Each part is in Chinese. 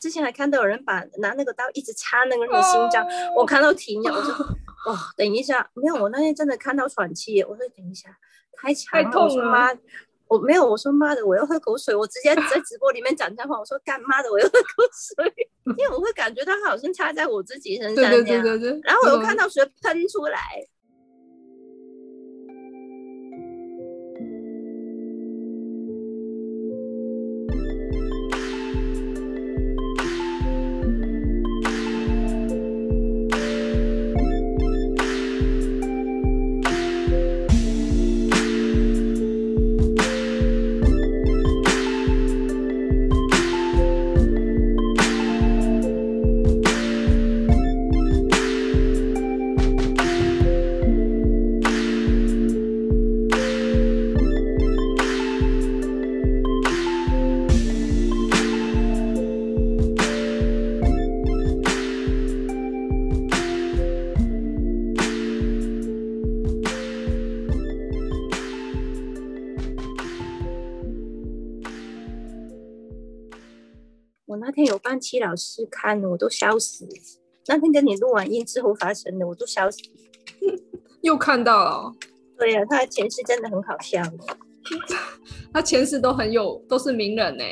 之前还看到有人把拿那个刀一直插那个人的心脏，我看到停了，我说哦，等一下，没有，我那天真的看到喘气，我说等一下，太强了，我说妈，我没有，我说妈的，我要喝口水，我直接在直播里面讲脏话，我说干妈的，我要喝口水，因为我会感觉到它好像插在我自己身上这样，然后我又看到水喷出来。那天有帮戚老师看，我都笑死。那天跟你录完音之后发生的，我都笑死。又看到了，对呀，他的前世真的很好笑。他前世都很有，都是名人呢。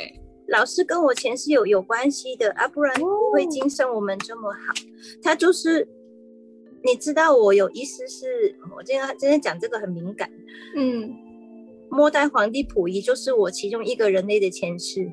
老师跟我前世有有关系的啊，不然不会今生我们这么好。他就是，你知道我有意思是，我今天今天讲这个很敏感。嗯，末代皇帝溥仪就是我其中一个人类的前世。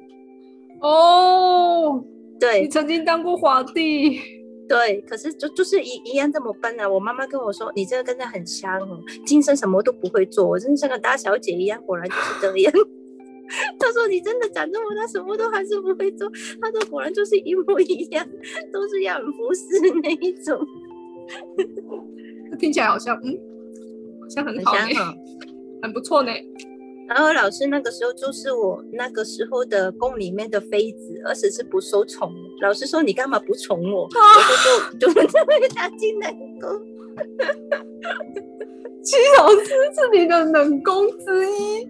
哦，对，你曾经当过皇帝，对，可是就就是一一样这么笨啊！我妈妈跟我说，你这个跟他很像哦，今生什么都不会做，我真的像个大小姐一样，果然就是这样。她说你真的长这么大，什么都还是不会做。她说果然就是一模一样，都是要很服侍那一种。听起来好像，嗯，好像很好呢，很不错呢。然后老师那个时候就是我那个时候的宫里面的妃子，而且是不受宠。老师说你干嘛不宠我？我就就就会打进冷宫。七老师是你的冷宫之一，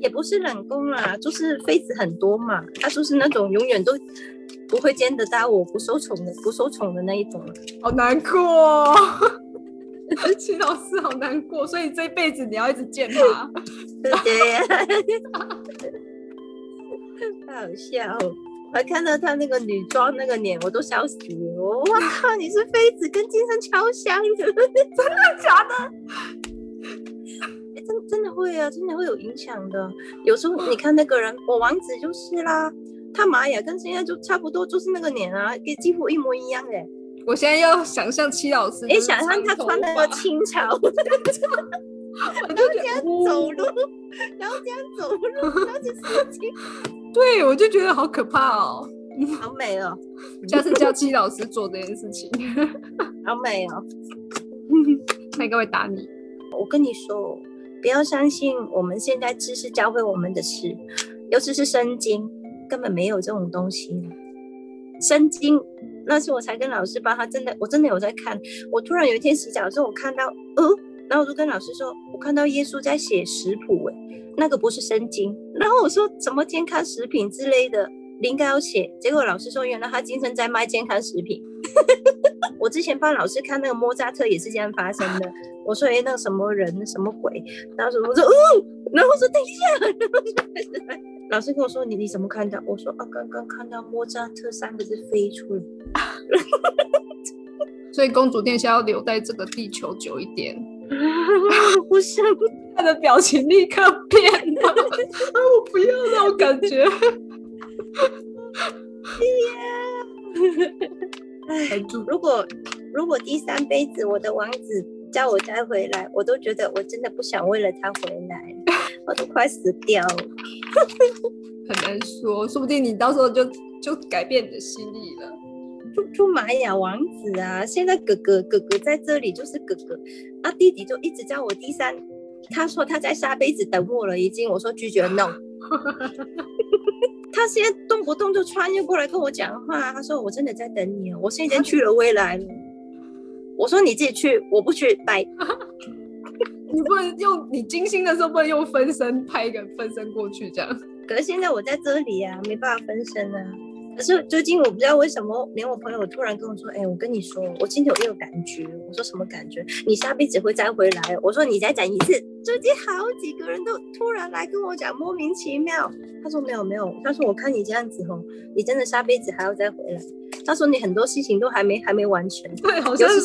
也不是冷宫啦，就是妃子很多嘛。他就是那种永远都不会见得到我不受宠的、不受宠的那一种。好难过。秦老师好难过，所以这辈子你要一直见他。对呀，太好笑！我还看到他那个女装那个脸，我都笑死了。我靠，你是妃子跟金生超像，真的假的？真真的会啊，真的会有影响的。有时候你看那个人，我王子就是啦，他妈呀，跟现在就差不多，就是那个脸啊，跟几乎一模一样哎。我现在要想象戚老师，你，想象他穿那么清朝 我就这样走路，然后这样走路，然后就事情，对我就觉得好可怕哦，好美哦，下次叫戚老师做这件事情，好美哦，他应该会打你。我跟你说，不要相信我们现在知识教会我们的事，尤其是《生经》，根本没有这种东西，《生经》。那次我才跟老师帮他真的，我真的有在看。我突然有一天洗澡的时候，我看到，呃，然后我就跟老师说，我看到耶稣在写食谱，哎，那个不是圣经。然后我说什么健康食品之类的，应该要写。结果老师说，原来他今生在卖健康食品。我之前帮老师看那个莫扎特也是这样发生的。我说，哎，那个什么人，什么鬼？然后我说，哦，然后我说等一下。老师跟我说：“你你怎么看到？”我说：“啊，刚刚看到莫扎特三个字飞出来。”所以公主殿下要留在这个地球久一点。不想，他的表情立刻变了。啊，我不要那种感觉。哎呀，如果如果第三辈子我的王子叫我再回来，我都觉得我真的不想为了他回来。我都快死掉了，很难说，说不定你到时候就就改变你的心意了。出出玛雅王子啊，现在哥哥哥哥在这里就是哥哥，啊弟弟就一直叫我第三，他说他在下辈子等我了已经，我说拒绝 no，他现在动不动就穿越过来跟我讲话，他说我真的在等你哦，我现在去了未来了，我说你自己去，我不去，拜。你不能用你精心的时候不能用分身拍一个分身过去这样。可是现在我在这里啊，没办法分身啊。可是最近我不知道为什么，连我朋友突然跟我说：“哎、我跟你说，我今天有一个感觉。”我说：“什么感觉？你下辈子会再回来。”我说：“你再讲一次。”最近好几个人都突然来跟我讲，莫名其妙。他说：“没有没有。”他说：“我看你这样子哦，你真的下辈子还要再回来。”他说：“你很多事情都还没还没完成。”对，好像尤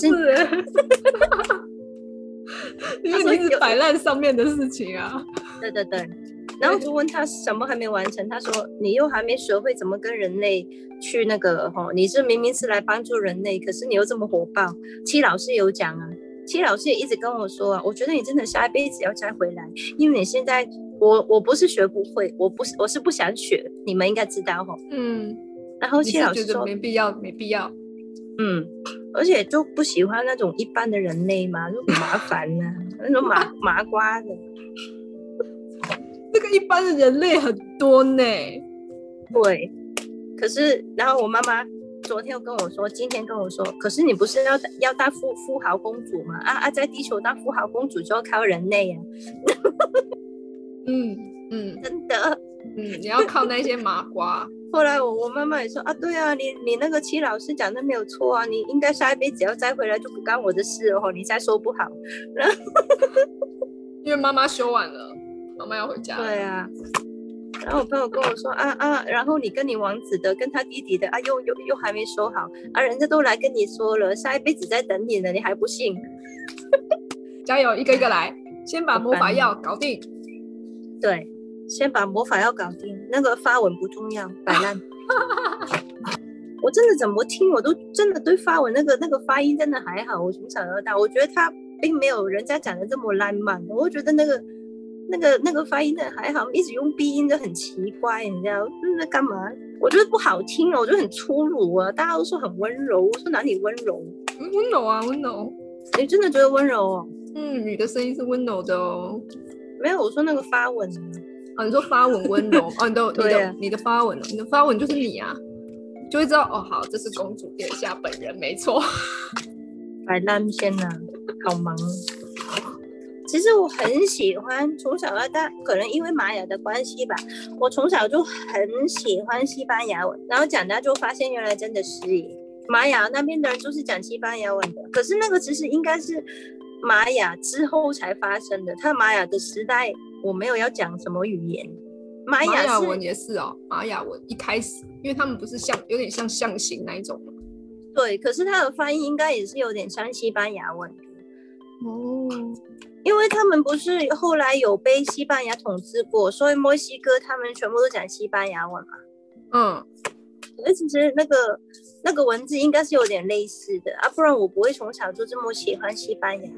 因为你一直摆烂上面的事情啊。对对对，然后就问他什么还没完成，他说你又还没学会怎么跟人类去那个哈，你是明明是来帮助人类，可是你又这么火爆。戚老师有讲啊，戚老师也一直跟我说啊，我觉得你真的下一辈子要再回来，因为你现在我我不是学不会，我不是我是不想学，你们应该知道哈。嗯，然后你是觉得戚老师说，没必要，没必要。嗯，而且就不喜欢那种一般的人类嘛，就很麻烦呐、那种麻 麻瓜的。这个一般的人类很多呢。对，可是然后我妈妈昨天又跟我说，今天跟我说，可是你不是要要当富富豪公主吗？啊啊，在地球当富豪公主就要靠人类呀、嗯嗯 真的。嗯，你要靠那些麻瓜。后来我我妈妈也说啊，对啊，你你那个戚老师讲的没有错啊，你应该下一辈子要再回来就不干我的事哦，你再说不好。因为妈妈修完了，妈妈要回家。对啊。然后我朋友跟我说啊啊，然后你跟你王子的跟他弟弟的啊，又又又还没说好啊，人家都来跟你说了，下一辈子在等你呢，你还不信？加油，一个一个来，先把魔法药搞定。对，先把魔法要搞定，那个发文不重要，摆烂。我真的怎么听，我都真的对发文那个那个发音真的还好。我从小到大，我觉得他并没有人家讲的这么烂漫，我觉得那个那个那个发音真的还好，一直用鼻音就很奇怪，你知道那在干嘛？我觉得不好听啊，我觉得很粗鲁啊。大家都说很温柔，我说哪里温柔？嗯温柔啊，温柔。你真的觉得温柔哦？嗯，女的声音是温柔的哦。没有，我说那个发文你说发文温柔哦，你的你的你的发文哦，你的发文就是你啊，就会知道哦，好，这是公主殿下本人，没错。摆烂先呐、好忙。其实我很喜欢，从小到大，可能因为玛雅的关系吧，我从小就很喜欢西班牙文，然后长大就发现原来真的是耶玛雅那边的人就是讲西班牙文的，可是那个其实应该是玛雅之后才发生的，他玛雅的时代我没有要讲什么语言，玛玛雅文也是哦，玛雅文一开始，因为他们不是像有点像象形那一种吗？对，可是它的发音应该也是有点像西班牙文。哦，因为他们不是后来有被西班牙统治过，所以墨西哥他们全部都讲西班牙文嘛。嗯，可是其实那个那个文字应该是有点类似的啊，不然我不会从小就这么喜欢西班牙。